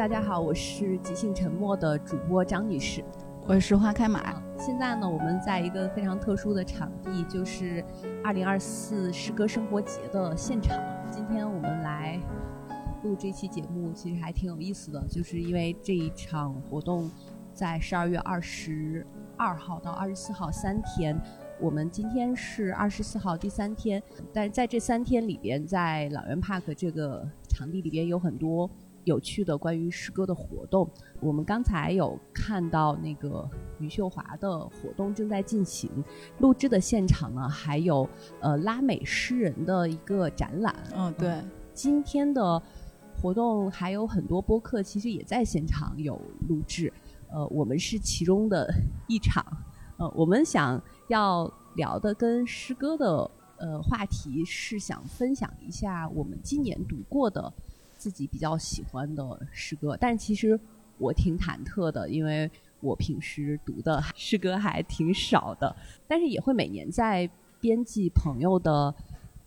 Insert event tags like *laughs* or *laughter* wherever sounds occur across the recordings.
大家好，我是即兴沉默的主播张女士。我是花开马。现在呢，我们在一个非常特殊的场地，就是二零二四诗歌生活节的现场。今天我们来录这期节目，其实还挺有意思的，就是因为这一场活动在十二月二十二号到二十四号三天。我们今天是二十四号第三天，但是在这三天里边，在老园 Park 这个场地里边有很多有趣的关于诗歌的活动。我们刚才有看到那个余秀华的活动正在进行，录制的现场呢还有呃拉美诗人的一个展览。嗯，对。今天的活动还有很多播客，其实也在现场有录制。呃，我们是其中的一场。呃，我们想要聊的跟诗歌的呃话题是想分享一下我们今年读过的自己比较喜欢的诗歌，但其实我挺忐忑的，因为我平时读的 *laughs* 诗歌还挺少的，但是也会每年在编辑朋友的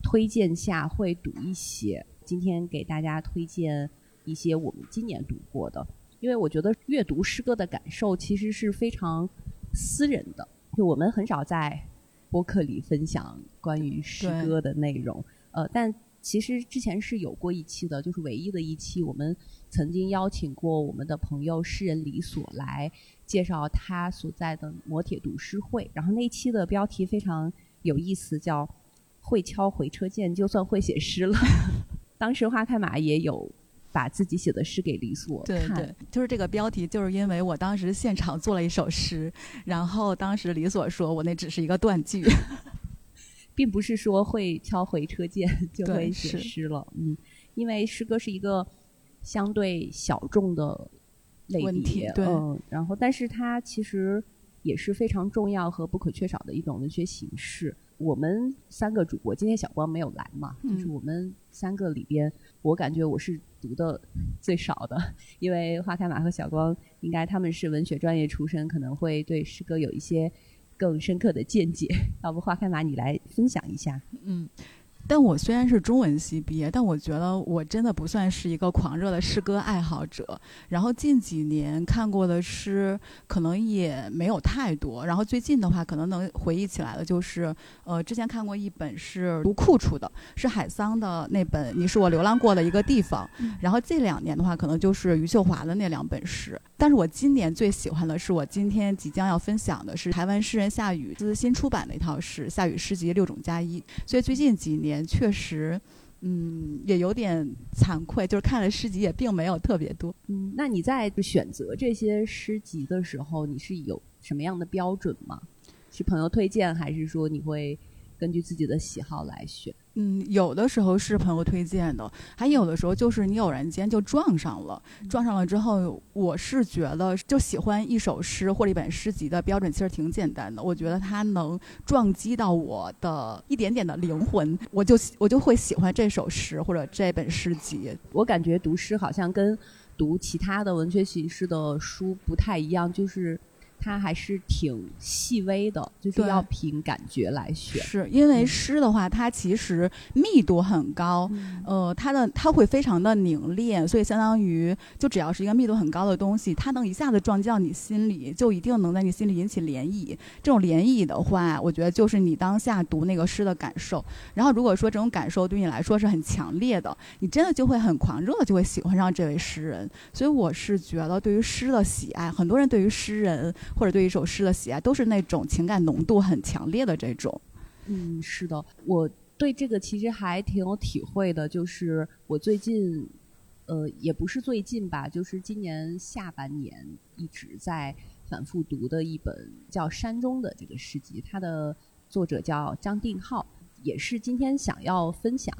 推荐下会读一些。今天给大家推荐一些我们今年读过的，因为我觉得阅读诗歌的感受其实是非常。私人的，就我们很少在播客里分享关于诗歌的内容。呃，但其实之前是有过一期的，就是唯一的一期，我们曾经邀请过我们的朋友诗人李所来介绍他所在的磨铁读诗会。然后那期的标题非常有意思，叫“会敲回车键，就算会写诗了”。当时花开马也有。把自己写的诗给李所看，对对，就是这个标题，就是因为我当时现场做了一首诗，然后当时李所说我那只是一个断句，并不是说会敲回车键就会写诗了，嗯，因为诗歌是一个相对小众的类别，嗯，然后但是它其实也是非常重要和不可缺少的一种文学形式。我们三个主播今天小光没有来嘛，就是我们三个里边，我感觉我是。读的最少的，因为花开马和小光应该他们是文学专业出身，可能会对诗歌有一些更深刻的见解。*laughs* 那我们花开马你来分享一下？嗯。但我虽然是中文系毕业，但我觉得我真的不算是一个狂热的诗歌爱好者。然后近几年看过的诗可能也没有太多。然后最近的话，可能能回忆起来的就是，呃，之前看过一本是读库出的，是海桑的那本《你是我流浪过的一个地方》。然后这两年的话，可能就是余秀华的那两本诗。但是我今年最喜欢的是我今天即将要分享的是台湾诗人夏雨之新出版的一套诗《夏雨诗集六种加一》。所以最近几年。确实，嗯，也有点惭愧，就是看了诗集也并没有特别多。嗯，那你在选择这些诗集的时候，你是有什么样的标准吗？是朋友推荐，还是说你会根据自己的喜好来选？嗯，有的时候是朋友推荐的，还有的时候就是你偶然间就撞上了，撞上了之后，我是觉得就喜欢一首诗或者一本诗集的标准其实挺简单的，我觉得它能撞击到我的一点点的灵魂，我就我就会喜欢这首诗或者这本诗集。我感觉读诗好像跟读其他的文学形式的书不太一样，就是。它还是挺细微的，就是要凭感觉来选。是因为诗的话，它其实密度很高，呃，它的它会非常的凝练，所以相当于就只要是一个密度很高的东西，它能一下子撞击到你心里，就一定能在你心里引起涟漪。这种涟漪的话，我觉得就是你当下读那个诗的感受。然后如果说这种感受对你来说是很强烈的，你真的就会很狂热，就会喜欢上这位诗人。所以我是觉得，对于诗的喜爱，很多人对于诗人。或者对一首诗的喜爱，都是那种情感浓度很强烈的这种。嗯，是的，我对这个其实还挺有体会的。就是我最近，呃，也不是最近吧，就是今年下半年一直在反复读的一本叫《山中》的这个诗集，它的作者叫张定浩，也是今天想要分享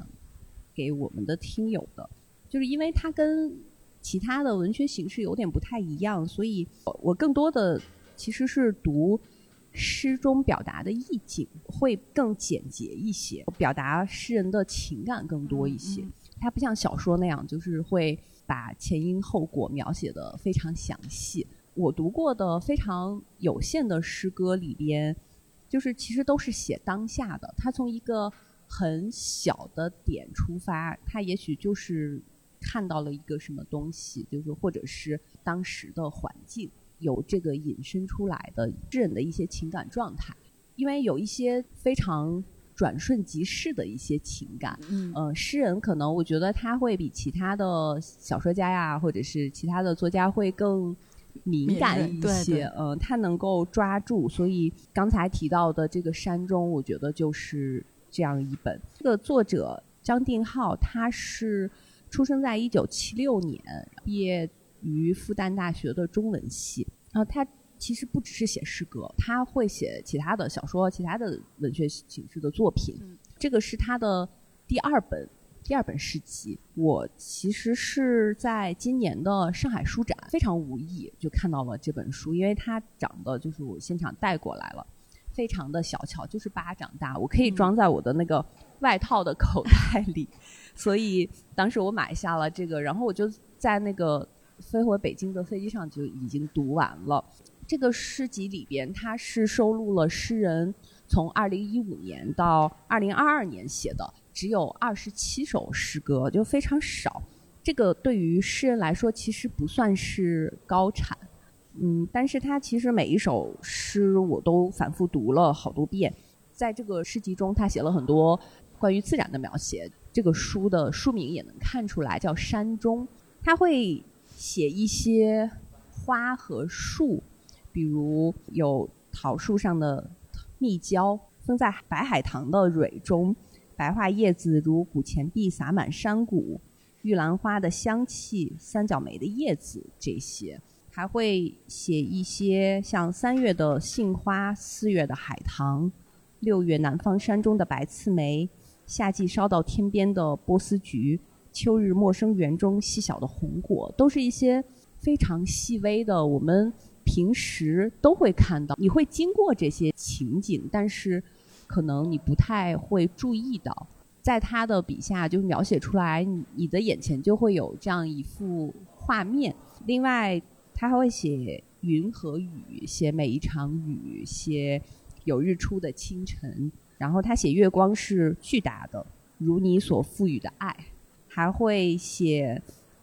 给我们的听友的，就是因为它跟其他的文学形式有点不太一样，所以我更多的。其实是读诗中表达的意境会更简洁一些，表达诗人的情感更多一些。它不像小说那样，就是会把前因后果描写的非常详细。我读过的非常有限的诗歌里边，就是其实都是写当下的。他从一个很小的点出发，他也许就是看到了一个什么东西，就是或者是当时的环境有这个引申出来的诗人的一些情感状态，因为有一些非常转瞬即逝的一些情感，嗯呃，诗人可能我觉得他会比其他的小说家呀，或者是其他的作家会更敏感一些，对嗯、他能够抓住。所以刚才提到的这个山中，我觉得就是这样一本。这个作者张定浩，他是出生在一九七六年，毕业于复旦大学的中文系。然后他其实不只是写诗歌，他会写其他的小说、其他的文学形式的作品。嗯这个是他的第二本第二本诗集。我其实是在今年的上海书展非常无意就看到了这本书，因为它长得就是我现场带过来了，非常的小巧，就是巴掌大，我可以嗯装在我的那个外套的口袋里，*laughs* 所以当时我买下了这个，然后我就在那个飞回北京的飞机上就已经读完了。这个诗集里边，它是收录了诗人从二零一五年到二零二二年写的，只有二十七首诗歌，就非常少。这个对于诗人来说，其实不算是高产，嗯，但是他其实每一首诗我都反复读了好多遍。在这个诗集中，他写了很多关于自然的描写。这个书的书名也能看出来，叫《山中》。他会写一些花和树，比如有桃树上的蜜胶封在白海棠的蕊中，白桦叶子如古钱币洒满山谷，玉兰花的香气，三角梅的叶子这些。还会写一些像三月的杏花，四月的海棠，六月南方山中的白刺梅，夏季烧到天边的波斯菊，秋日陌生园中细小的红果，都是一些非常细微的，我们平时都会看到。你会经过这些情景，但是可能你不太会注意到，在他的笔下就描写出来，你你的眼前就会有这样一幅画面。另外，他还会写云和雨，写每一场雨，写有日出的清晨。然后他写月光是巨大的，如你所赋予的爱。还会写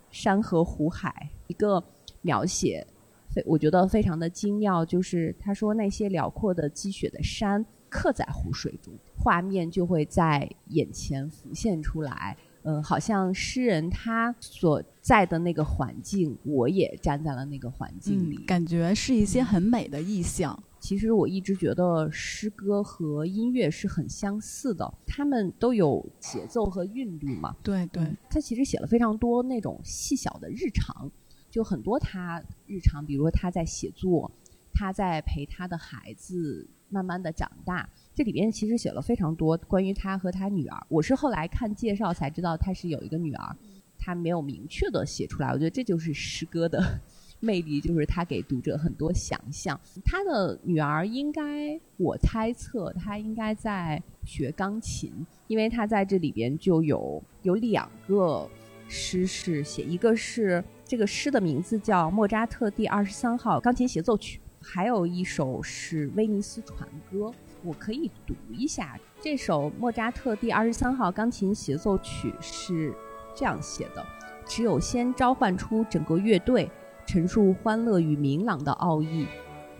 山河湖海，一个描写，非我觉得非常的精妙，就是他说那些辽阔的积雪的山刻在湖水中，画面就会在眼前浮现出来。嗯，好像诗人他所在的那个环境，我也站在了那个环境里。嗯，感觉是一些很美的意象。其实我一直觉得诗歌和音乐是很相似的，他们都有节奏和韵律嘛。对对，他其实写了非常多那种细小的日常，就很多他日常，比如说他在写作，他在陪他的孩子慢慢的长大。这里边其实写了非常多关于他和他女儿。我是后来看介绍才知道他是有一个女儿，他没有明确的写出来。我觉得这就是诗歌的魅力，就是他给读者很多想象。他的女儿应该，我猜测她应该在学钢琴，因为他在这里边就有有两个诗是写，一个是这个诗的名字叫莫扎特第二十三号钢琴协奏曲，还有一首是威尼斯船歌。我可以读一下这首莫扎特第二十三号钢琴协奏曲是这样写的：只有先召唤出整个乐队，陈述欢乐与明朗的奥义，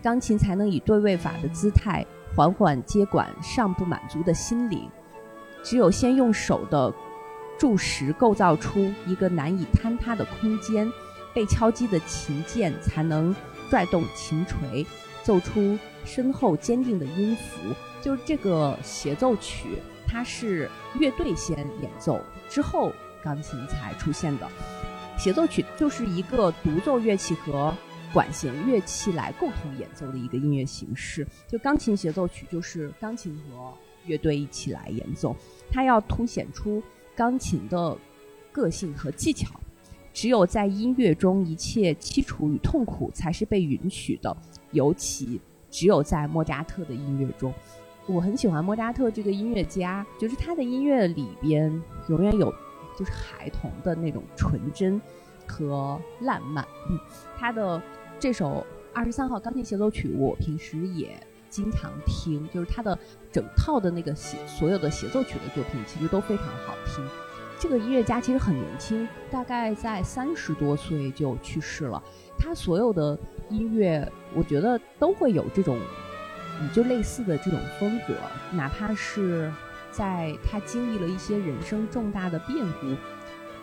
钢琴才能以对位法的姿态缓缓接管尚不满足的心灵。只有先用手的柱石构造出一个难以坍塌的空间，被敲击的琴键才能拽动琴锤，奏出深厚坚定的音符。就是这个协奏曲，它是乐队先演奏，之后钢琴才出现的。协奏曲就是一个独奏乐器和管弦乐器来共同演奏的一个音乐形式。就钢琴协奏曲就是钢琴和乐队一起来演奏，它要凸显出钢琴的个性和技巧。只有在音乐中，一切凄楚与痛苦才是被允许的，尤其只有在莫扎特的音乐中。我很喜欢莫扎特这个音乐家，就是他的音乐里边永远有就是孩童的那种纯真和烂漫。嗯，他的这首二十三号钢琴协奏曲，我平时也经常听，就是他的整套的那个协所有的协奏曲的作品，其实都非常好听。这个音乐家其实很年轻，大概在三十多岁就去世了。他所有的音乐，我觉得都会有这种，就类似的这种风格。哪怕是在他经历了一些人生重大的变故，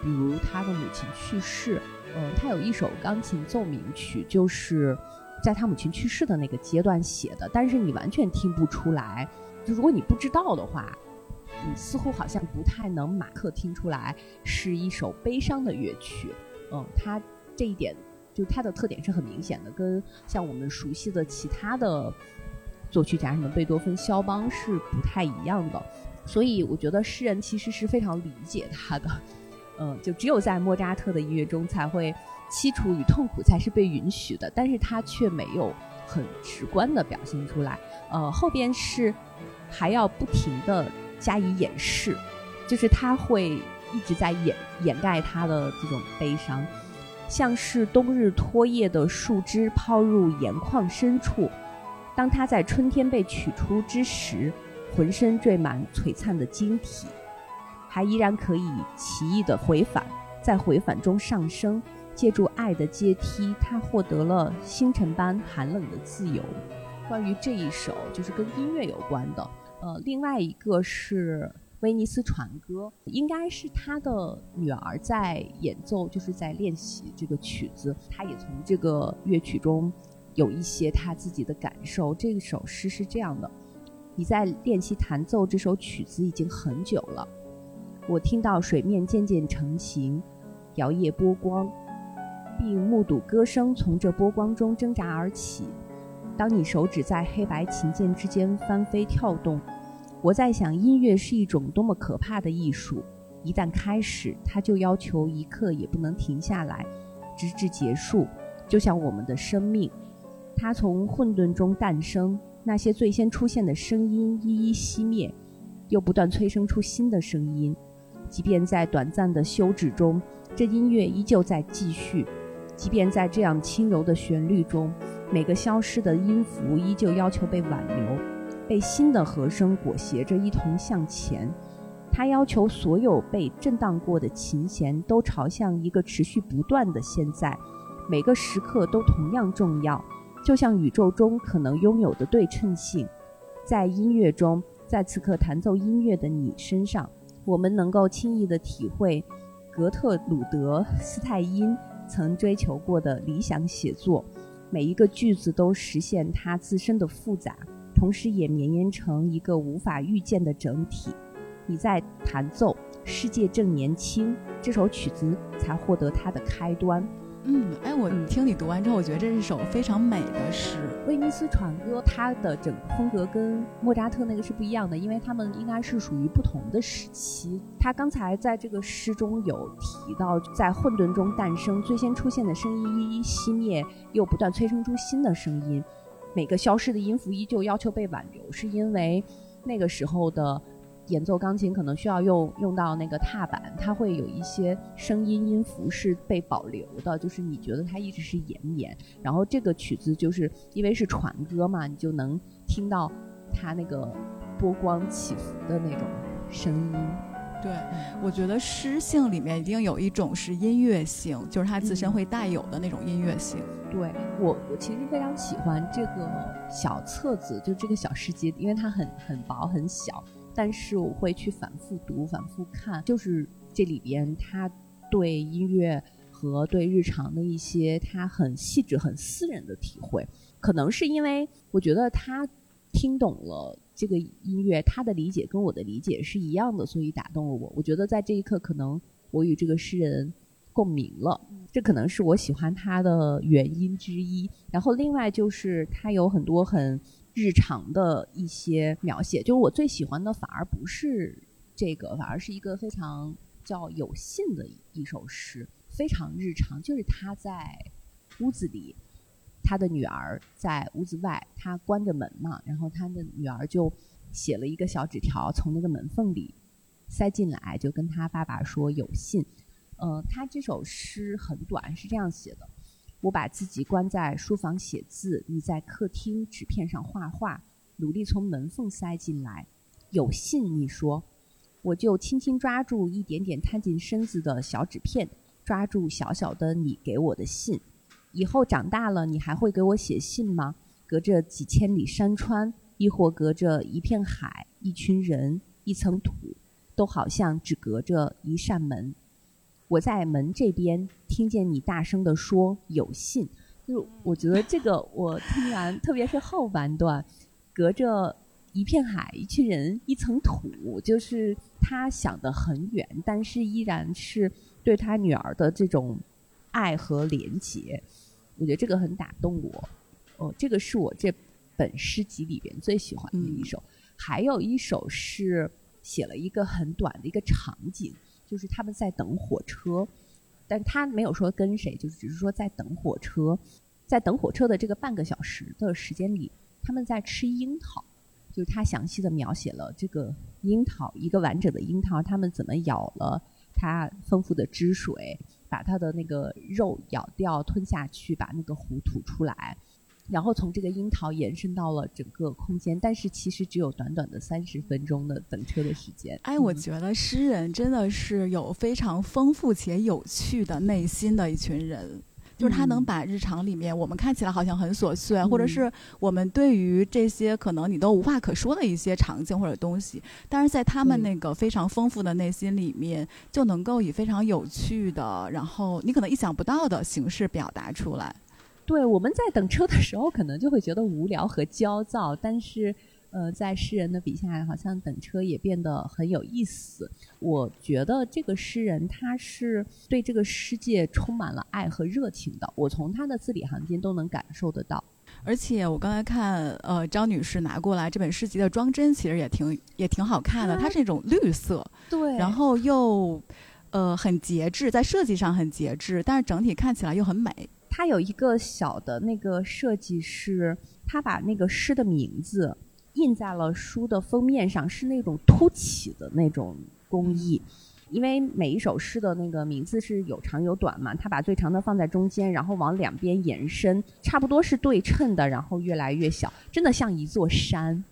比如他的母亲去世，呃，他有一首钢琴奏鸣曲，就是在他母亲去世的那个阶段写的，但是你完全听不出来。就如果你不知道的话。你似乎好像不太能马克听出来是一首悲伤的乐曲，嗯，它这一点就它的特点是很明显的，跟像我们熟悉的其他的作曲家什么贝多芬、肖邦是不太一样的。所以我觉得诗人其实是非常理解他的，嗯，*laughs* 就只有在莫扎特的音乐中才会凄楚与痛苦才是被允许的，但是他却没有很直观的表现出来，呃，后边是还要不停的。加以掩饰，就是他会一直在掩掩盖他的这种悲伤，像是冬日脱叶的树枝抛入盐矿深处，当他在春天被取出之时，浑身缀满璀璨的晶体，还依然可以奇异的回返，在回返中上升，借助爱的阶梯，他获得了星辰般寒冷的自由。关于这一首，就是跟音乐有关的。呃，另外一个是威尼斯船歌，应该是他的女儿在演奏，就是在练习这个曲子。他也从这个乐曲中有一些他自己的感受。这首诗是这样的：你在练习弹奏这首曲子已经很久了，我听到水面渐渐成型，摇曳波光，并目睹歌声从这波光中挣扎而起。当你手指在黑白琴键之间翻飞跳动，我在想，音乐是一种多么可怕的艺术！一旦开始，它就要求一刻也不能停下来，直至结束。就像我们的生命，它从混沌中诞生，那些最先出现的声音一一熄灭，又不断催生出新的声音。即便在短暂的休止中，这音乐依旧在继续；即便在这样轻柔的旋律中。每个消失的音符依旧要求被挽留，被新的和声裹挟着一同向前。它要求所有被震荡过的琴弦都朝向一个持续不断的现在，每个时刻都同样重要，就像宇宙中可能拥有的对称性。在音乐中，在此刻弹奏音乐的你身上，我们能够轻易地体会格特鲁德·斯泰因曾追求过的理想写作。每一个句子都实现它自身的复杂，同时也绵延成一个无法预见的整体。你在弹奏《世界正年轻》这首曲子，才获得它的开端。嗯，哎，我你听你读完之后，我觉得这是首非常美的诗。威尼斯船歌，它的整个风格跟莫扎特那个是不一样的，因为他们应该是属于不同的时期。他刚才在这个诗中有提到，在混沌中诞生，最先出现的声音一一熄灭，又不断催生出新的声音，每个消失的音符依旧要求被挽留，是因为那个时候的。演奏钢琴可能需要用用到那个踏板，它会有一些声音音符是被保留的，就是你觉得它一直是延绵。然后这个曲子就是因为是船歌嘛，你就能听到它那个波光起伏的那种声音。对，我觉得诗性里面一定有一种是音乐性，就是它自身会带有的那种音乐性。对我，我其实非常喜欢这个小册子，就这个小诗集，因为它很很薄很小。但是我会去反复读、反复看，就是这里边他对音乐和对日常的一些他很细致、很私人的体会，可能是因为我觉得他听懂了这个音乐，他的理解跟我的理解是一样的，所以打动了我。我觉得在这一刻，可能我与这个诗人共鸣了，这可能是我喜欢他的原因之一。然后另外就是他有很多很。日常的一些描写，就是我最喜欢的，反而不是这个，反而是一个非常叫有信的一首诗，非常日常。就是他在屋子里，他的女儿在屋子外，他关着门嘛，然后他的女儿就写了一个小纸条，从那个门缝里塞进来，就跟他爸爸说有信。呃，他这首诗很短，是这样写的。我把自己关在书房写字，你在客厅纸片上画画，努力从门缝塞进来。有信，你说，我就轻轻抓住一点点探进身子的小纸片，抓住小小的你给我的信。以后长大了，你还会给我写信吗？隔着几千里山川，亦或隔着一片海、一群人、一层土，都好像只隔着一扇门。我在门这边听见你大声地说有信，就我觉得这个我听完，特别是后半段，隔着一片海、一群人、一层土，就是他想得很远，但是依然是对他女儿的这种爱和连结。我觉得这个很打动我。哦，这个是我这本诗集里边最喜欢的一首。还有一首是写了一个很短的一个场景，就是他们在等火车，但他没有说跟谁，就是只是说在等火车，在等火车的这个半个小时的时间里，他们在吃樱桃，就是他详细的描写了这个樱桃一个完整的樱桃，他们怎么咬了它丰富的汁水，把它的那个肉咬掉吞下去，把那个核吐出来。然后从这个樱桃延伸到了整个空间，但是其实只有短短的三十分钟的等车的时间。哎，我觉得诗人真的是有非常丰富且有趣的内心的一群人，就是他能把日常里面我们看起来好像很琐碎，或者是我们对于这些可能你都无话可说的一些场景或者东西，但是在他们那个非常丰富的内心里面，就能够以非常有趣的，然后你可能意想不到的形式表达出来。对，我们在等车的时候，可能就会觉得无聊和焦躁，但是，呃，在诗人的笔下，好像等车也变得很有意思。我觉得这个诗人他是对这个世界充满了爱和热情的，我从他的字里行间都能感受得到。而且我刚才看，呃，张女士拿过来这本诗集的装帧，其实也挺也挺好看的，它是那种绿色，对，然后又，呃，很节制，在设计上很节制，但是整体看起来又很美。它有一个小的那个设计是，他把那个诗的名字印在了书的封面上，是那种凸起的那种工艺。因为每一首诗的那个名字是有长有短嘛，他把最长的放在中间，然后往两边延伸，差不多是对称的，然后越来越小，真的像一座山。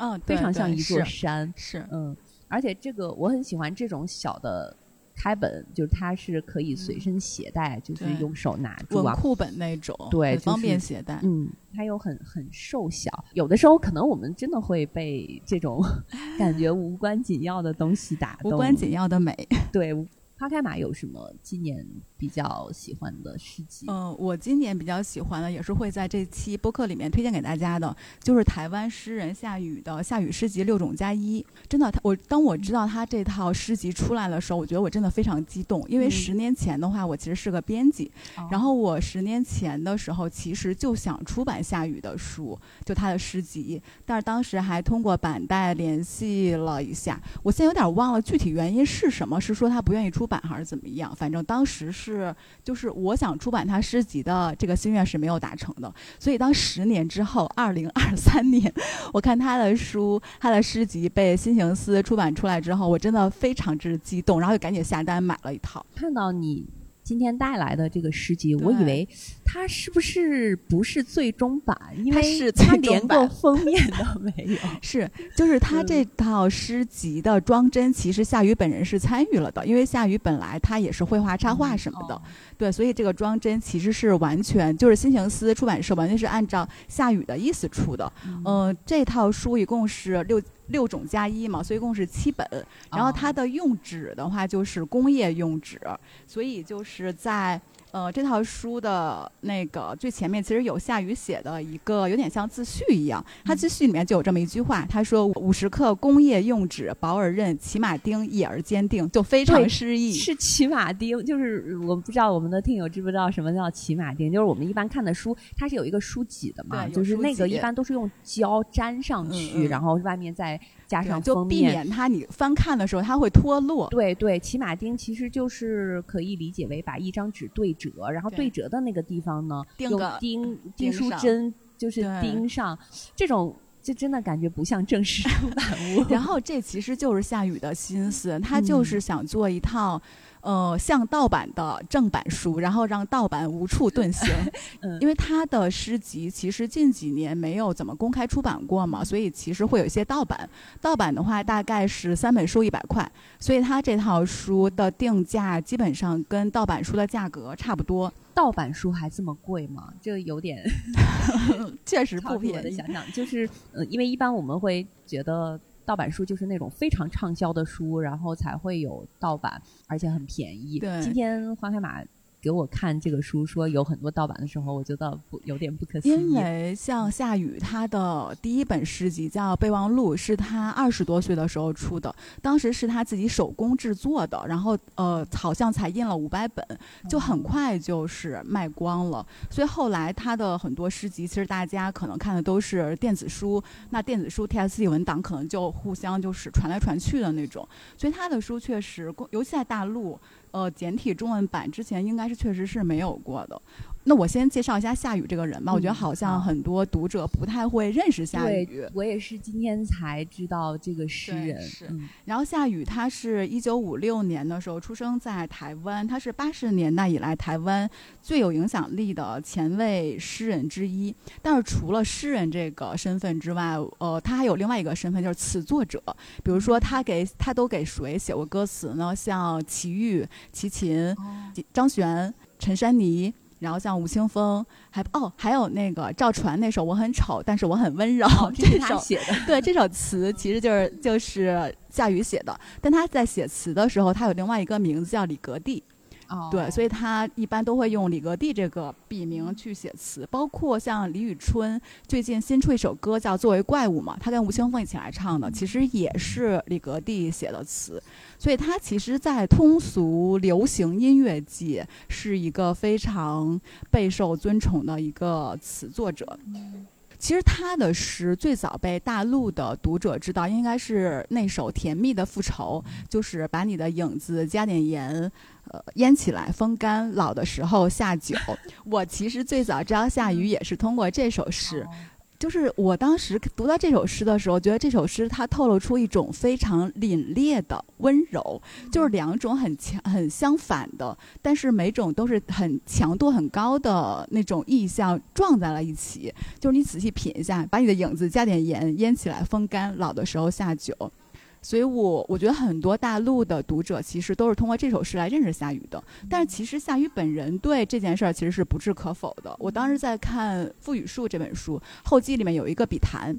嗯，非常像一座山。是，嗯，而且这个我很喜欢这种小的。开本就是它是可以随身携带，就是用手拿住啊，文库本那种，对，方便携带。嗯，它又很很瘦小，有的时候可能我们真的会被这种 *laughs* 感觉无关紧要的东西打动，无关紧要的美，对。花开马有什么今年比较喜欢的诗集？嗯，我今年比较喜欢的，也是会在这期播客里面推荐给大家的，就是台湾诗人夏雨的《夏雨诗集六种加一》。真的，他我当我知道他这套诗集出来的时候，我觉得我真的非常激动，因为十年前的话，我其实是个编辑，然后我十年前的时候其实就想出版夏雨的书，就他的诗集，但是当时还通过板带联系了一下，我现在有点忘了具体原因是什么，是说他不愿意出。版还是怎么样？反正当时是，就是我想出版他诗集的这个心愿是没有达成的。所以当十年之后，二零二三年，我看他的书，他的诗集被新行思出版出来之后，我真的非常之激动，然后就赶紧下单买了一套。看到你。今天带来的这个诗集，我以为它是不是不是最终版？因为它连个封面都没有。*laughs* 是，就是他这套诗集的装帧，其实夏雨本人是参与了的，因为夏雨本来他也是绘画插画什么的，对，所以这个装帧其实是完全就是新行思出版社完全是按照夏雨的意思出的。嗯，这套书一共是六。六种加一嘛，所以一共是七本。然后它的用纸的话就是工业用纸，所以就是在。呃，这套书的那个最前面其实有夏雨写的一个有点像自序一样，他自序里面就有这么一句话，他说五十克工业用纸，薄而韧，骑马丁，野而坚定，就非常诗意。是骑马丁，就是我不知道我们的听友知不知道什么叫骑马丁，就是我们一般看的书，它是有一个书脊的嘛，就是那个一般都是用胶粘上去，然后外面再加上就避免它你翻看的时候它会脱落。对对，骑马钉其实就是可以理解为把一张纸对。折，然后对折的那个地方呢，用钉钉书针，就是钉上。这种就真的感觉不像正式出 *laughs* 版物。然后这其实就是夏雨的心思，*laughs* 他就是想做一套。呃，像盗版的正版书，然后让盗版无处遁形。*laughs* 嗯，因为他的诗集其实近几年没有怎么公开出版过嘛，所以其实会有一些盗版。盗版的话大概是三本书一百块，所以他这套书的定价基本上跟盗版书的价格差不多。盗版书还这么贵吗？这有点 *laughs* 确实不便宜。我的想想，就是呃，因为一般我们会觉得。盗版书就是那种非常畅销的书，然后才会有盗版，而且很便宜。对，今天黄海马。给我看这个书，说有很多盗版的时候，我觉得不有点不可思议。因为像夏雨，他的第一本诗集叫《备忘录》，是他二十多岁的时候出的，当时是他自己手工制作的，然后呃，好像才印了五百本，就很快就是卖光了。所以后来他的很多诗集，其实大家可能看的都是电子书，那电子书 T S T 文档可能就互相就是传来传去的那种。所以他的书确实，尤其在大陆。呃，简体中文版之前应该是确实是没有过的。那我先介绍一下夏雨这个人吧。我觉得好像很多读者不太会认识夏雨。我也是今天才知道这个诗人。是。然后夏雨他是一九五六年的时候出生在台湾，他是八十年代以来台湾最有影响力的前卫诗人之一。但是除了诗人这个身份之外，呃，他还有另外一个身份就是词作者。比如说他给他都给谁写过歌词呢？像齐豫、齐秦、张悬、陈珊妮。然后像吴青峰，还哦，还有那个赵传那首《我很丑，但是我很温柔》，*laughs* 这是他写的。*laughs* 对，这首词其实就是就是夏雨写的，但他在写词的时候，他有另外一个名字叫李格弟。对，所以他一般都会用李格弟这个笔名去写词，包括像李宇春最近新出一首歌叫《作为怪物》嘛，他跟吴青峰一起来唱的，其实也是李格弟写的词，所以他其实，在通俗流行音乐界是一个非常备受尊崇的一个词作者。其实他的诗最早被大陆的读者知道，应该是那首《甜蜜的复仇》，就是把你的影子加点盐。呃，腌起来风干，老的时候下酒。*laughs* 我其实最早知道夏雨也是通过这首诗，就是我当时读到这首诗的时候，觉得这首诗它透露出一种非常凛冽的温柔，就是两种很强、很相反的，但是每种都是很强度很高的那种意象撞在了一起。就是你仔细品一下，把你的影子加点盐，腌起来风干，老的时候下酒。所以，我我觉得很多大陆的读者其实都是通过这首诗来认识夏雨的。但是，其实夏雨本人对这件事儿其实是不置可否的。我当时在看《赋予树》这本书后记里面有一个笔谈。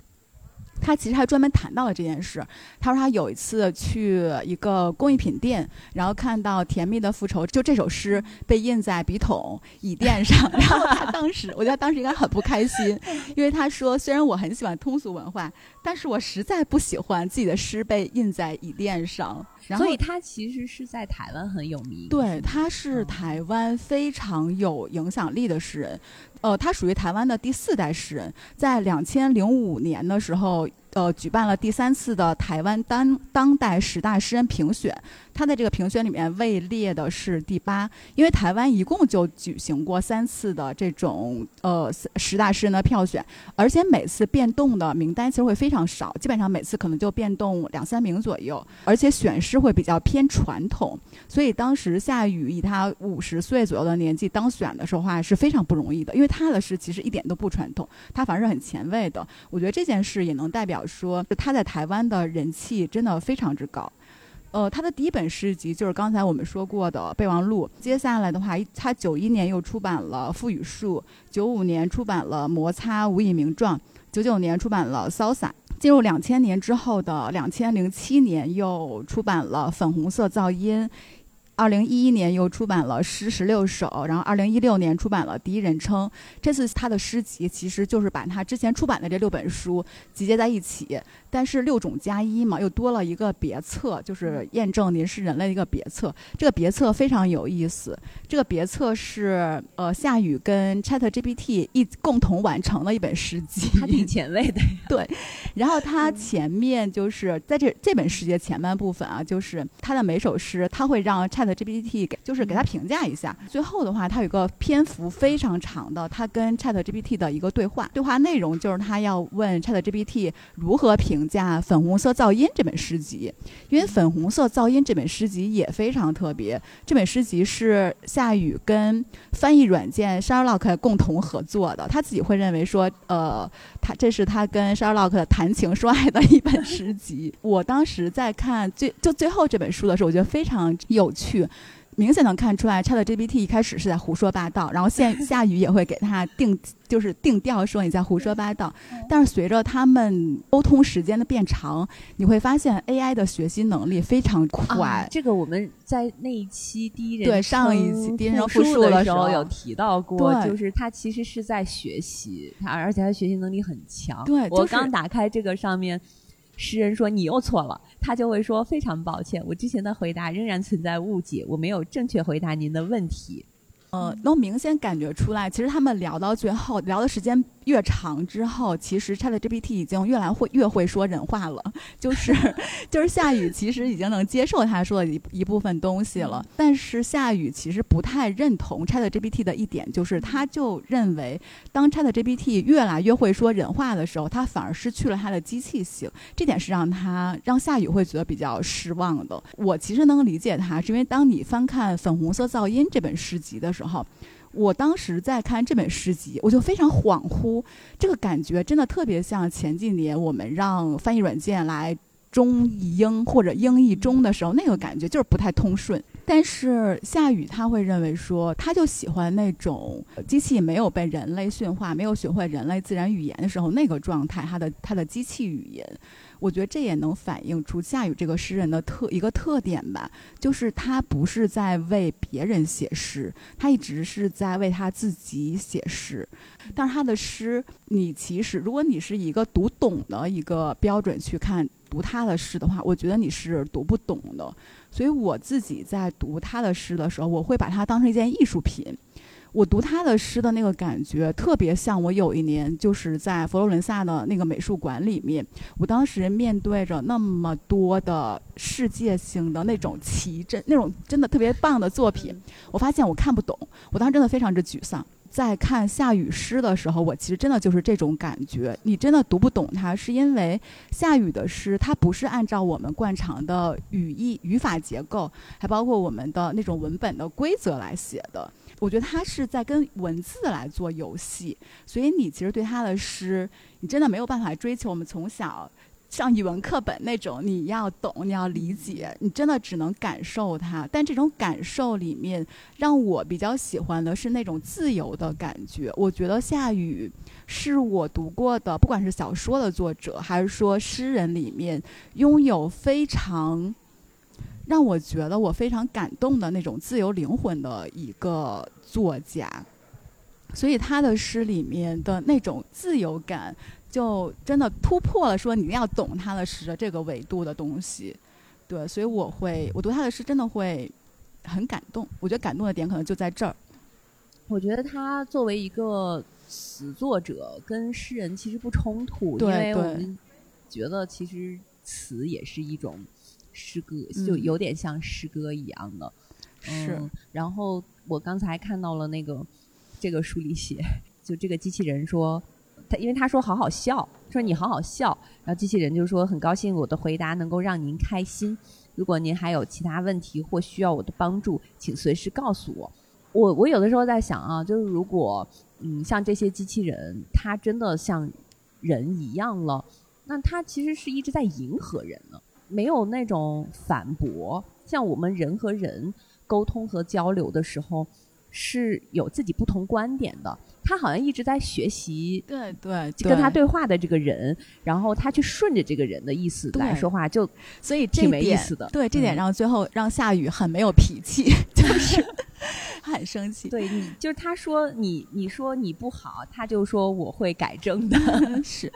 他其实还专门谈到了这件事。他说他有一次去一个工艺品店，然后看到《甜蜜的复仇》就这首诗被印在笔筒、椅垫上，*laughs* 然后他当时，我觉得当时应该很不开心，*laughs* 因为他说虽然我很喜欢通俗文化，但是我实在不喜欢自己的诗被印在椅垫上。所以他其实是在台湾很有名。对，他是台湾非常有影响力的诗人。呃，他属于台湾的第四代诗人，在两千零五年的时候。呃，举办了第三次的台湾当当代十大诗人评选，他在这个评选里面位列的是第八。因为台湾一共就举行过三次的这种呃十大诗人的票选，而且每次变动的名单其实会非常少，基本上每次可能就变动两三名左右，而且选诗会比较偏传统。所以当时夏雨以他五十岁左右的年纪当选的时候话是非常不容易的，因为他的诗其实一点都不传统，他反而是很前卫的。我觉得这件事也能代表。说他在台湾的人气真的非常之高，呃，他的第一本诗集就是刚才我们说过的备忘录。接下来的话，他九一年又出版了《赋予树》，九五年出版了《摩擦无以名状》，九九年出版了《骚洒》。进入两千年之后的两千零七年又出版了《粉红色噪音》。二零一一年又出版了诗十六首，然后二零一六年出版了第一人称。这次他的诗集其实就是把他之前出版的这六本书集结在一起，但是六种加一嘛，又多了一个别册，就是验证您是人类的一个别册。这个别册非常有意思，这个别册是呃夏雨跟 Chat GPT 一共同完成了一本诗集，他挺前卫的。对，*laughs* 然后他前面就是在这这本诗集前半部分啊，就是他的每首诗他会让 Chat GPT 给就是给他评价一下。最后的话，他有一个篇幅非常长的，他跟 Chat GPT 的一个对话，对话内容就是他要问 Chat GPT 如何评价《粉红色噪音》这本诗集，因为《粉红色噪音》这本诗集也非常特别。这本诗集是夏雨跟翻译软件 Sherlock 共同合作的，他自己会认为说，呃，他这是他跟 Sherlock 谈情说爱的一本诗集。我当时在看最就最后这本书的时候，我觉得非常有趣。明显能看出来，ChatGPT 一开始是在胡说八道，然后现 *laughs* 夏雨也会给他定，就是定调说你在胡说八道。但是随着他们沟通时间的变长，你会发现 AI 的学习能力非常快。这个我们在那一期第一人对上一期第一人复述的时候有提到过，就是他其实是在学习，他而且他学习能力很强。对，我刚打开这个上面。诗人说：“你又错了。”他就会说：“非常抱歉，我之前的回答仍然存在误解，我没有正确回答您的问题。”呃，能明显感觉出来，其实他们聊到最后，聊的时间越长之后，其实 ChatGPT 已经越来会越会说人话了。就是 *laughs* 就是夏雨其实已经能接受他说的一一部分东西了，但是夏雨其实不太认同 ChatGPT 的一点，就是他就认为，当 ChatGPT 越来越会说人话的时候，他反而失去了他的机器性。这点是让他让夏雨会觉得比较失望的。我其实能理解他，是因为当你翻看《粉红色噪音》这本诗集的时候。我当时在看这本诗集，我就非常恍惚，这个感觉真的特别像前几年我们让翻译软件来中译英或者英译中的时候，那个感觉就是不太通顺。但是夏雨他会认为说，他就喜欢那种机器没有被人类驯化、没有学会人类自然语言的时候那个状态，他的他的机器语言。我觉得这也能反映出夏雨这个诗人的特一个特点吧，就是他不是在为别人写诗，他一直是在为他自己写诗。但是他的诗，你其实如果你是一个读懂的一个标准去看读他的诗的话，我觉得你是读不懂的。所以我自己在读他的诗的时候，我会把它当成一件艺术品。我读他的诗的那个感觉，特别像我有一年就是在佛罗伦萨的那个美术馆里面，我当时面对着那么多的世界性的那种奇珍，那种真的特别棒的作品，我发现我看不懂，我当时真的非常之沮丧。在看夏雨诗的时候，我其实真的就是这种感觉，你真的读不懂它，是因为夏雨的诗，它不是按照我们惯常的语义、语法结构，还包括我们的那种文本的规则来写的。我觉得他是在跟文字来做游戏，所以你其实对他的诗，你真的没有办法追求我们从小像语文课本那种你要懂、你要理解，你真的只能感受它。但这种感受里面，让我比较喜欢的是那种自由的感觉。我觉得夏雨是我读过的，不管是小说的作者，还是说诗人里面，拥有非常。让我觉得我非常感动的那种自由灵魂的一个作家，所以他的诗里面的那种自由感，就真的突破了说你要懂他的诗的这个维度的东西。对，所以我会我读他的诗真的会很感动。我觉得感动的点可能就在这儿。我觉得他作为一个词作者跟诗人其实不冲突，因为我们觉得其实词也是一种。诗歌就有点像诗歌一样的，是。然后我刚才看到了那个这个书里写，就这个机器人说，他因为他说好好笑，说你好好笑，然后机器人就说很高兴我的回答能够让您开心。如果您还有其他问题或需要我的帮助，请随时告诉我。我我有的时候在想啊，就是如果嗯像这些机器人，它真的像人一样了，那它其实是一直在迎合人呢。没有那种反驳，像我们人和人沟通和交流的时候，是有自己不同观点的。他好像一直在学习，对对，跟他对话的这个人，然后他去顺着这个人的意思来说话，就所以这没意思的。对，这点让最后让夏雨很没有脾气，*laughs* 就是很生气。对你，就是他说你，你说你不好，他就说我会改正的。*laughs* 是，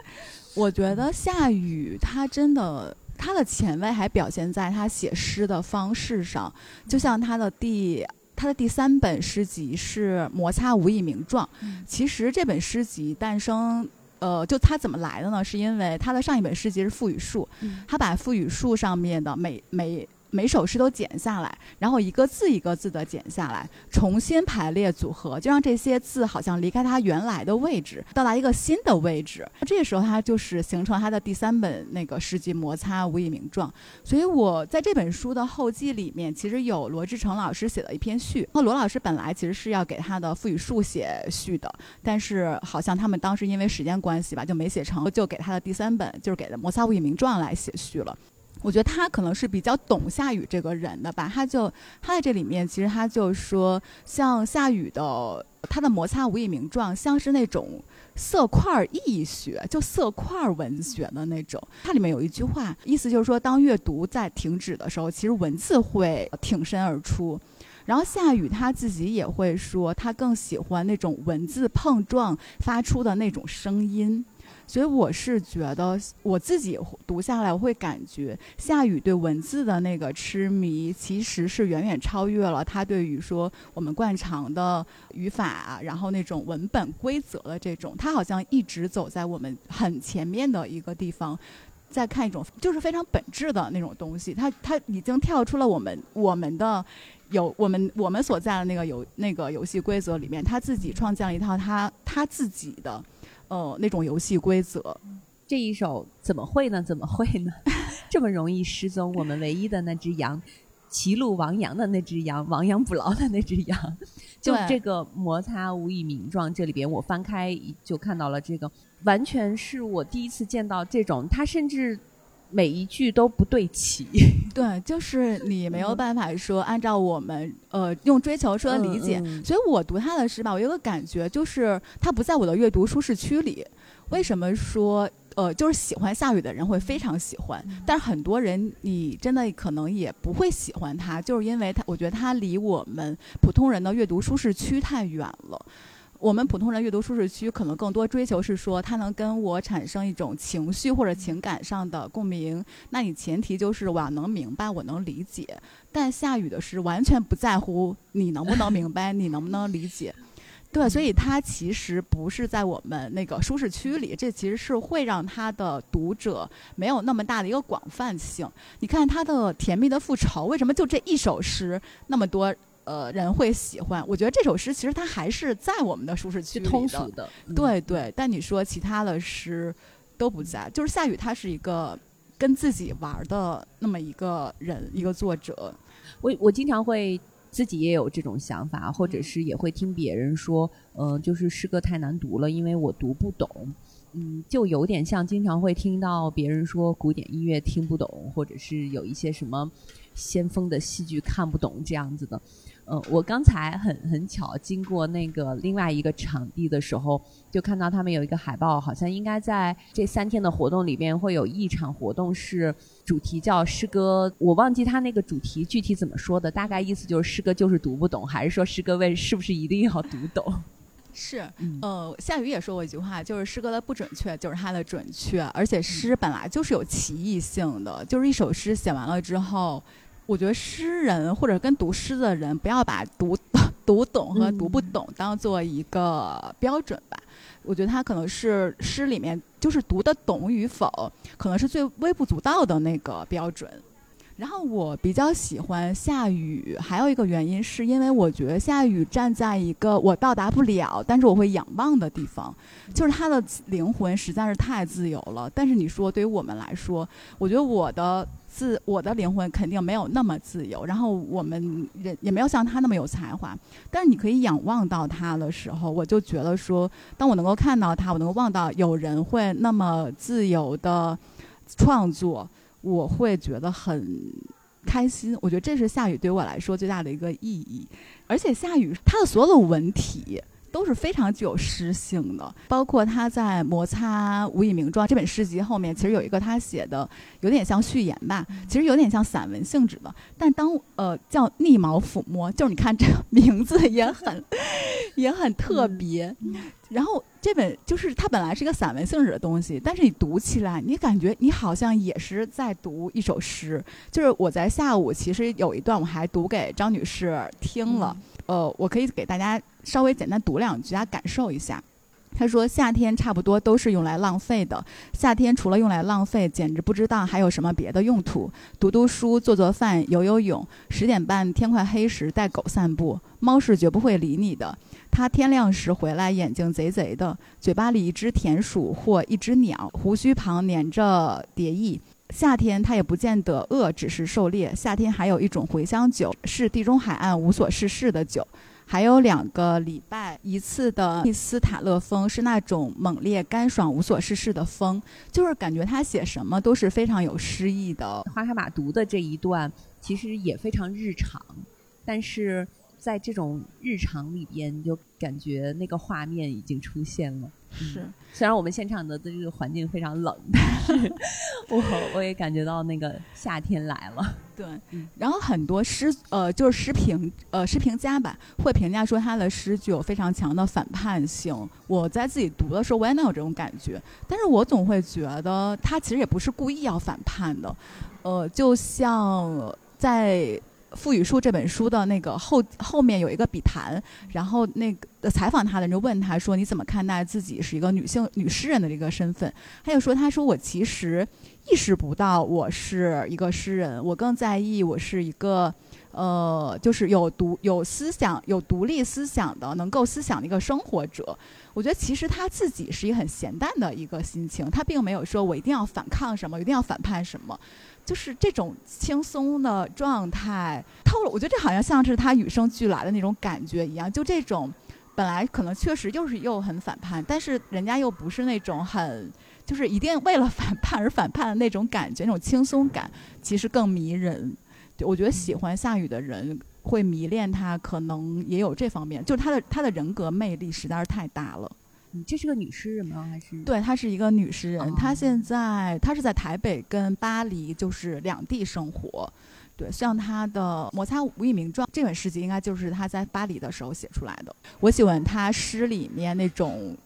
我觉得夏雨他真的。他的前卫还表现在他写诗的方式上，就像他的第他的第三本诗集是《摩擦无以名状》。其实这本诗集诞生，呃，就他怎么来的呢？是因为他的上一本诗集是《赋予树》，他把《赋予树》上面的每每。每首诗都剪下来，然后一个字一个字的剪下来，重新排列组合，就让这些字好像离开它原来的位置，到达一个新的位置。那这时候，它就是形成它的第三本那个诗集《摩擦无以名状》。所以我在这本书的后记里面，其实有罗志成老师写的一篇序。那罗老师本来其实是要给他的《赋予书》写序的，但是好像他们当时因为时间关系吧，就没写成，就给他的第三本，就是给的《摩擦无以名状》来写序了。我觉得他可能是比较懂夏雨这个人的吧，他就他在这里面，其实他就说，像夏雨的他的摩擦无以名状，像是那种色块意学，就色块文学的那种。它里面有一句话，意思就是说，当阅读在停止的时候，其实文字会挺身而出。然后夏雨他自己也会说，他更喜欢那种文字碰撞发出的那种声音。所以我是觉得，我自己读下来，我会感觉夏雨对文字的那个痴迷，其实是远远超越了他对于说我们惯常的语法，然后那种文本规则的这种，他好像一直走在我们很前面的一个地方，在看一种就是非常本质的那种东西。他他已经跳出了我们我们的有我们我们所在的那个游那个游戏规则里面，他自己创建了一套他他自己的。呃，那种游戏规则，这一首怎么会呢？怎么会呢？*laughs* 这么容易失踪？我们唯一的那只羊，歧路亡羊的那只羊，亡羊补牢的那只羊，就这个摩擦无以名状。这里边我翻开就看到了这个，完全是我第一次见到这种，它甚至每一句都不对齐。*laughs* 对，就是你没有办法说按照我们呃用追求说理解，所以我读他的诗吧，我有个感觉就是他不在我的阅读舒适区里。为什么说呃就是喜欢下雨的人会非常喜欢，但是很多人你真的可能也不会喜欢他，就是因为他我觉得他离我们普通人的阅读舒适区太远了。我们普通人阅读舒适区可能更多追求是说，它能跟我产生一种情绪或者情感上的共鸣。那你前提就是我要能明白，我能理解。但下雨的诗完全不在乎你能不能明白，你能不能理解。*laughs* 对，所以它其实不是在我们那个舒适区里，这其实是会让他的读者没有那么大的一个广泛性。你看他的《甜蜜的复仇》，为什么就这一首诗那么多？呃，人会喜欢。我觉得这首诗其实它还是在我们的舒适区里通俗的，对对。但你说其他的诗都不在，就是夏雨他是一个跟自己玩的那么一个人，一个作者。我我经常会自己也有这种想法，或者是也会听别人说，嗯，就是诗歌太难读了，因为我读不懂。嗯，就有点像经常会听到别人说古典音乐听不懂，或者是有一些什么先锋的戏剧看不懂这样子的。嗯，我刚才很很巧经过那个另外一个场地的时候，就看到他们有一个海报，好像应该在这三天的活动里边会有一场活动是主题叫诗歌，我忘记他那个主题具体怎么说的，大概意思就是诗歌就是读不懂，还是说诗歌为是不是一定要读懂？是，呃，夏雨也说过一句话，就是诗歌的不准确就是它的准确，而且诗本来就是有歧义性的，就是一首诗写完了之后。我觉得诗人或者跟读诗的人，不要把读读懂和读不懂当做一个标准吧。我觉得他可能是诗里面就是读得懂与否，可能是最微不足道的那个标准。然后我比较喜欢夏雨，还有一个原因是因为我觉得夏雨站在一个我到达不了，但是我会仰望的地方，就是他的灵魂实在是太自由了。但是你说对于我们来说，我觉得我的。自我的灵魂肯定没有那么自由，然后我们人也没有像他那么有才华。但是你可以仰望到他的时候，我就觉得说，当我能够看到他，我能够望到有人会那么自由的创作，我会觉得很开心。我觉得这是夏雨对我来说最大的一个意义。而且夏雨它的所有的文体。都是非常具有诗性的，包括他在《摩擦无以名状》这本诗集后面，其实有一个他写的有点像序言吧，其实有点像散文性质的。但当呃叫逆毛抚摸，就是你看这个名字也很 *laughs* 也很特别。然后这本就是它本来是一个散文性质的东西，但是你读起来，你感觉你好像也是在读一首诗。就是我在下午其实有一段我还读给张女士听了。呃，我可以给大家稍微简单读两句，大家感受一下。他说：“夏天差不多都是用来浪费的。夏天除了用来浪费，简直不知道还有什么别的用途。读读书、做做饭、游游泳。十点半天快黑时带狗散步，猫是绝不会理你的。它天亮时回来，眼睛贼贼的，嘴巴里一只田鼠或一只鸟，胡须旁粘着蝶翼。夏天它也不见得饿，只是狩猎。夏天还有一种茴香酒，是地中海岸无所事事的酒。”还有两个礼拜一次的密斯塔勒风，是那种猛烈、干爽、无所事事的风，就是感觉他写什么都是非常有诗意的。花开马读的这一段其实也非常日常，但是在这种日常里边，就感觉那个画面已经出现了。是，虽然我们现场的这个环境非常冷，但是 *laughs* 我我也感觉到那个夏天来了。对，然后很多诗呃，就是诗评呃诗评家吧，会评价说他的诗具有非常强的反叛性。我在自己读的时候，我也能有这种感觉，但是我总会觉得他其实也不是故意要反叛的。呃，就像在。《傅语书》这本书的那个后后面有一个笔谈，然后那个采访他的人就问他说：“你怎么看待自己是一个女性女诗人的这个身份？”他就说：“他说我其实意识不到我是一个诗人，我更在意我是一个呃，就是有独有思想、有独立思想的、能够思想的一个生活者。我觉得其实他自己是一个很闲淡的一个心情，他并没有说我一定要反抗什么，一定要反叛什么。”就是这种轻松的状态透了，我觉得这好像像是他与生俱来的那种感觉一样。就这种，本来可能确实又是又很反叛，但是人家又不是那种很，就是一定为了反叛而反叛的那种感觉，那种轻松感其实更迷人。我觉得喜欢夏雨的人会迷恋他，可能也有这方面，就是他的他的人格魅力实在是太大了。这是个女诗人吗？还是对，她是一个女诗人。她现在她是在台北跟巴黎就是两地生活。对，像她的《摩擦无以名状》这本诗集，应该就是她在巴黎的时候写出来的。我喜欢她诗里面那种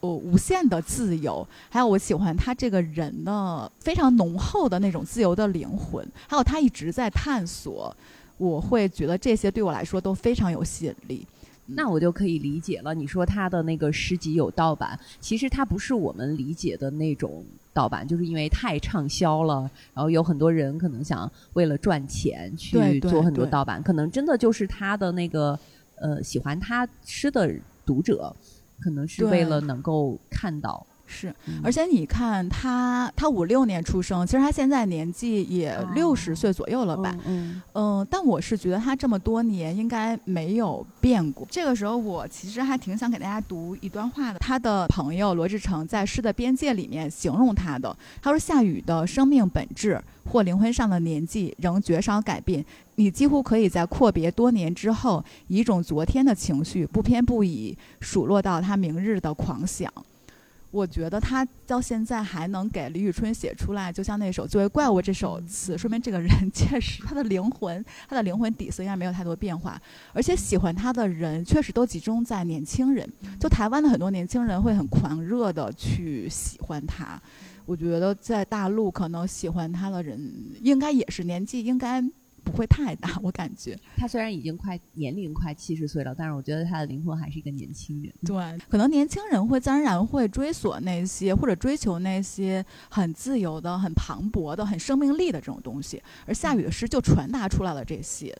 呃无限的自由，还有我喜欢她这个人的非常浓厚的那种自由的灵魂，还有她一直在探索。我会觉得这些对我来说都非常有吸引力。那我就可以理解了。你说他的那个诗集有盗版，其实它不是我们理解的那种盗版，就是因为太畅销了，然后有很多人可能想为了赚钱去做很多盗版，可能真的就是他的那个呃喜欢他诗的读者，可能是为了能够看到。是，而且你看他，他五六年出生，其实他现在年纪也六十岁左右了吧？嗯，嗯，但我是觉得他这么多年应该没有变过。这个时候，我其实还挺想给大家读一段话的。他的朋友罗志成在《诗的边界》里面形容他的，他说：“夏雨的生命本质或灵魂上的年纪仍绝少改变，你几乎可以在阔别多年之后，以一种昨天的情绪，不偏不倚数落到他明日的狂想。”我觉得他到现在还能给李宇春写出来，就像那首《作为怪物》这首词，说明这个人 *laughs* 确实他的灵魂，他的灵魂底色应该没有太多变化。而且喜欢他的人确实都集中在年轻人，就台湾的很多年轻人会很狂热的去喜欢他。我觉得在大陆可能喜欢他的人应该也是年纪应该。不会太大，*laughs* 我感觉他虽然已经快年龄快七十岁了，但是我觉得他的灵魂还是一个年轻人。对，可能年轻人会自然而然会追索那些或者追求那些很自由的、很磅礴的、很生命力的这种东西，而夏雨的诗就传达出来了这些。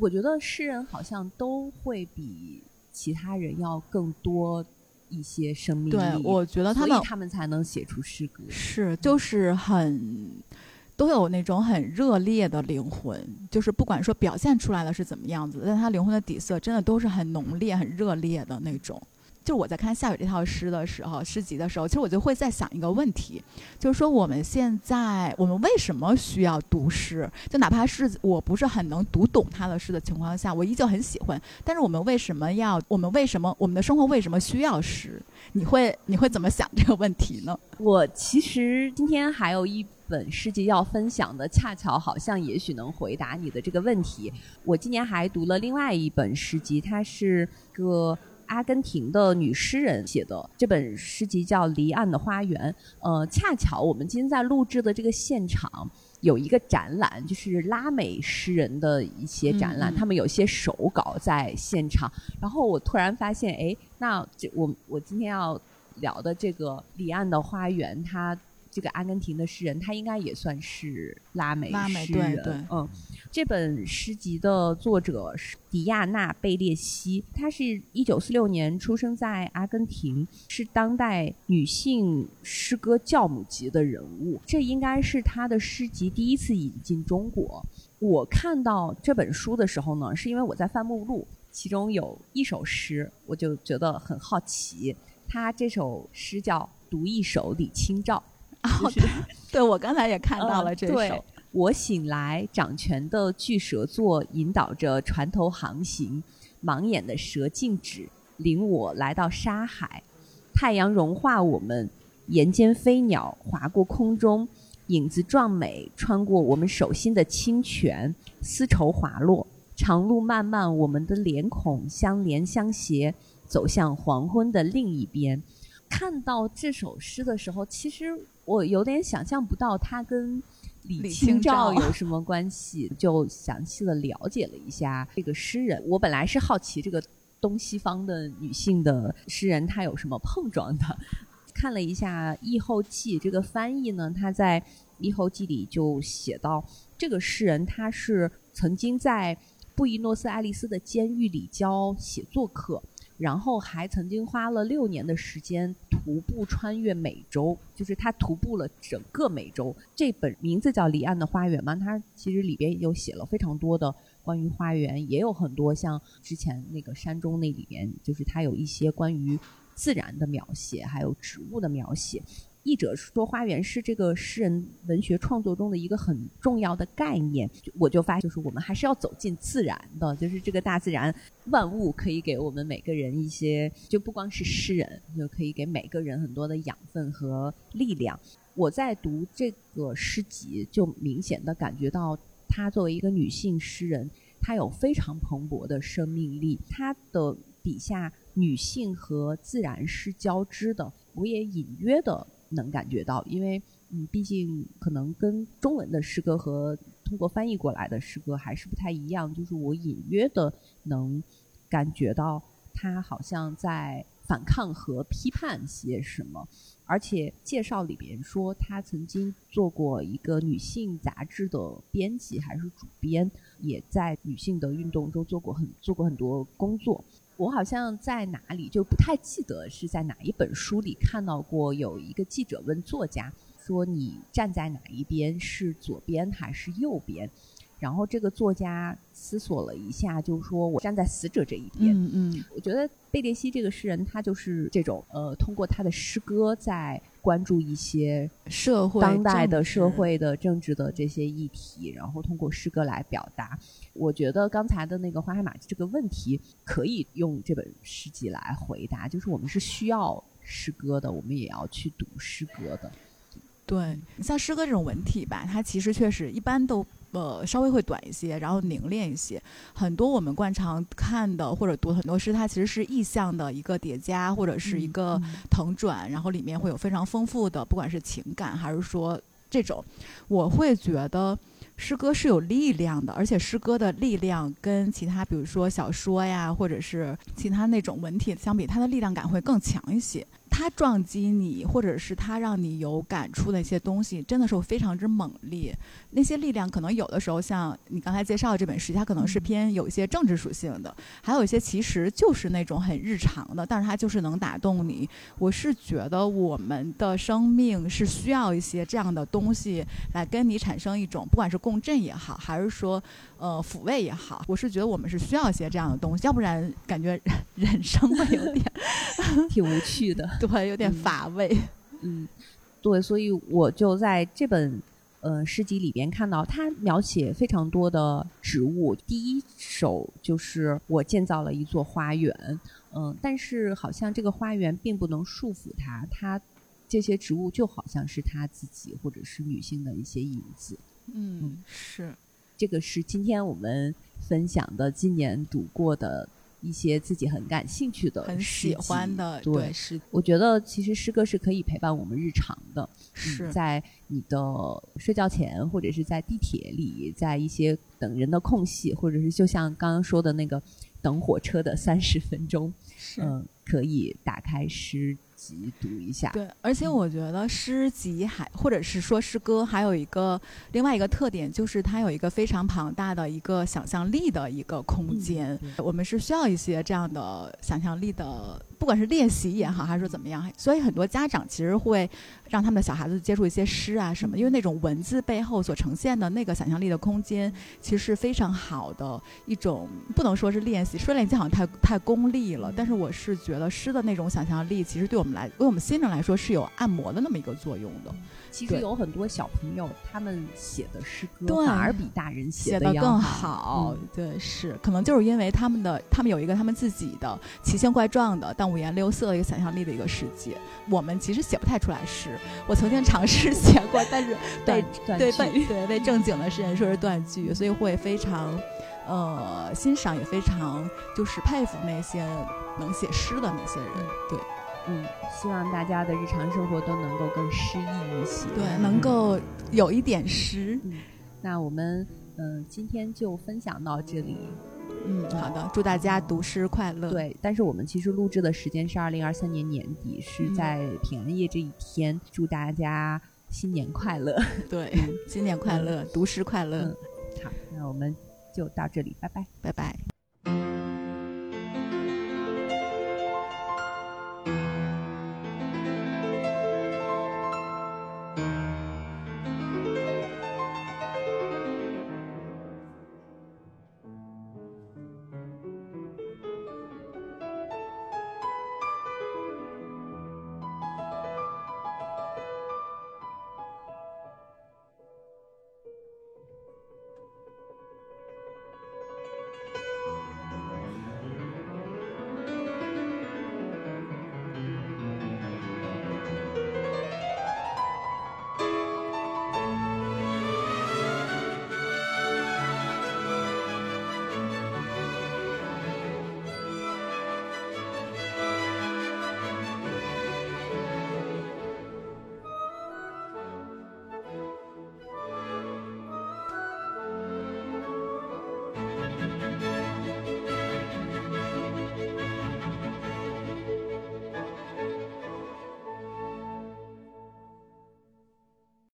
我觉得诗人好像都会比其他人要更多一些生命力。对，我觉得他们他们才能写出诗歌。是，就是很。都有那种很热烈的灵魂，就是不管说表现出来的是怎么样子，但他灵魂的底色真的都是很浓烈、很热烈的那种。就我在看夏雨这套诗的时候，诗集的时候，其实我就会在想一个问题，就是说我们现在我们为什么需要读诗？就哪怕是我不是很能读懂他的诗的情况下，我依旧很喜欢。但是我们为什么要？我们为什么？我们的生活为什么需要诗？你会你会怎么想这个问题呢？我其实今天还有一。本诗集要分享的，恰巧好像也许能回答你的这个问题。我今年还读了另外一本诗集，它是个阿根廷的女诗人写的。这本诗集叫《离岸的花园》。呃，恰巧我们今天在录制的这个现场有一个展览，就是拉美诗人的一些展览，他们有些手稿在现场。然后我突然发现，哎，那这我我今天要。聊的这个离岸的花园，它。这个阿根廷的诗人，他应该也算是拉美诗人。嗯，这本诗集的作者是迪亚娜·贝列西，她是一九四六年出生在阿根廷，是当代女性诗歌教母级的人物。这应该是她的诗集第一次引进中国。我看到这本书的时候呢，是因为我在翻目录，其中有一首诗，我就觉得很好奇。他这首诗叫《读一首李清照》。哦，对，我刚才也看到了这首。我醒来，掌权的巨蛇座引导着船头航行，盲眼的蛇静止，领我来到沙海。太阳融化我们，岩间飞鸟划过空中，影子壮美，穿过我们手心的清泉，丝绸滑落，长路漫漫，我们的脸孔相连相携，走向黄昏的另一边。看到这首诗的时候，其实。我有点想象不到他跟李清照有什么关系，就详细的了解了一下这个诗人。我本来是好奇这个东西方的女性的诗人她有什么碰撞的，看了一下《译后记》这个翻译呢，他在《译后记》里就写到，这个诗人他是曾经在布宜诺斯艾利斯的监狱里教写作课。然后还曾经花了六年的时间徒步穿越美洲，就是他徒步了整个美洲。这本名字叫《离岸的花园》嘛，它其实里边有写了非常多的关于花园，也有很多像之前那个山中那里面，就是它有一些关于自然的描写，还有植物的描写。译者说，花园是这个诗人文学创作中的一个很重要的概念。我就发现，就是我们还是要走进自然的，就是这个大自然万物可以给我们每个人一些，就不光是诗人，就可以给每个人很多的养分和力量。我在读这个诗集，就明显的感觉到，她作为一个女性诗人，她有非常蓬勃的生命力。她的笔下女性和自然是交织的，我也隐约的。能感觉到，因为嗯，毕竟可能跟中文的诗歌和通过翻译过来的诗歌还是不太一样。就是我隐约的能感觉到，他好像在反抗和批判些什么。而且介绍里边说，他曾经做过一个女性杂志的编辑还是主编，也在女性的运动中做过很做过很多工作。我好像在哪里就不太记得是在哪一本书里看到过，有一个记者问作家说：“你站在哪一边？是左边还是右边？”然后这个作家思索了一下，就说：“我站在死者这一边。”嗯嗯，我觉得贝列西这个诗人，他就是这种呃，通过他的诗歌在关注一些社会当代的社会的政治的这些议题，然后通过诗歌来表达。我觉得刚才的那个花海马这个问题，可以用这本诗集来回答，就是我们是需要诗歌的，我们也要去读诗歌的。对，像诗歌这种文体吧，它其实确实一般都。呃，稍微会短一些，然后凝练一些。很多我们惯常看的或者读很多诗，它其实是意象的一个叠加，或者是一个腾转，然后里面会有非常丰富的，不管是情感还是说这种，我会觉得诗歌是有力量的，而且诗歌的力量跟其他比如说小说呀，或者是其他那种文体相比，它的力量感会更强一些。它撞击你，或者是它让你有感触的一些东西，真的是非常之猛烈。那些力量可能有的时候，像你刚才介绍的这本书，它可能是偏有一些政治属性的；还有一些其实就是那种很日常的，但是它就是能打动你。我是觉得我们的生命是需要一些这样的东西来跟你产生一种，不管是共振也好，还是说呃抚慰也好，我是觉得我们是需要一些这样的东西，要不然感觉人 *laughs* 生会有点 *laughs* 挺无趣的。*laughs* 对，有点乏味。嗯，对，所以我就在这本呃诗集里边看到，他描写非常多的植物。第一首就是我建造了一座花园，嗯，但是好像这个花园并不能束缚他，他这些植物就好像是他自己或者是女性的一些影子。嗯，是，这个是今天我们分享的今年读过的。一些自己很感兴趣的、很喜欢的，对，是。我觉得其实诗歌是可以陪伴我们日常的，是在你的睡觉前，或者是在地铁里，在一些等人的空隙，或者是就像刚刚说的那个等火车的三十分钟，嗯，可以打开诗集读一下。对，而且我觉得诗集还或者是说诗歌，还有一个另外一个特点，就是它有一个非常庞大的一个想象力的一个空间。我们是需要一些这样的想象力的。不管是练习也好，还是说怎么样，所以很多家长其实会让他们的小孩子接触一些诗啊什么，因为那种文字背后所呈现的那个想象力的空间，其实是非常好的一种，不能说是练习，说练习好像太太功利了，但是我是觉得诗的那种想象力，其实对我们来，对我们新人来说是有按摩的那么一个作用的。其实有很多小朋友，他们写的诗歌反而比大人写的更好。对，是可能就是因为他们的他们有一个他们自己的奇形怪状的，但五颜六色的一个想象力的一个世界。我们其实写不太出来诗，我曾经尝试写过，但是被对被 *laughs* 对被正经的诗人说是断句，所以会非常呃欣赏，也非常就是佩服那些能写诗的那些人。对。嗯，希望大家的日常生活都能够更诗意一些，对，能够有一点诗。那我们嗯，今天就分享到这里。嗯，好的，祝大家读诗快乐。对，但是我们其实录制的时间是二零二三年年底，是在平安夜这一天，祝大家新年快乐。对，新年快乐，读诗快乐。好，那我们就到这里拜拜。拜拜。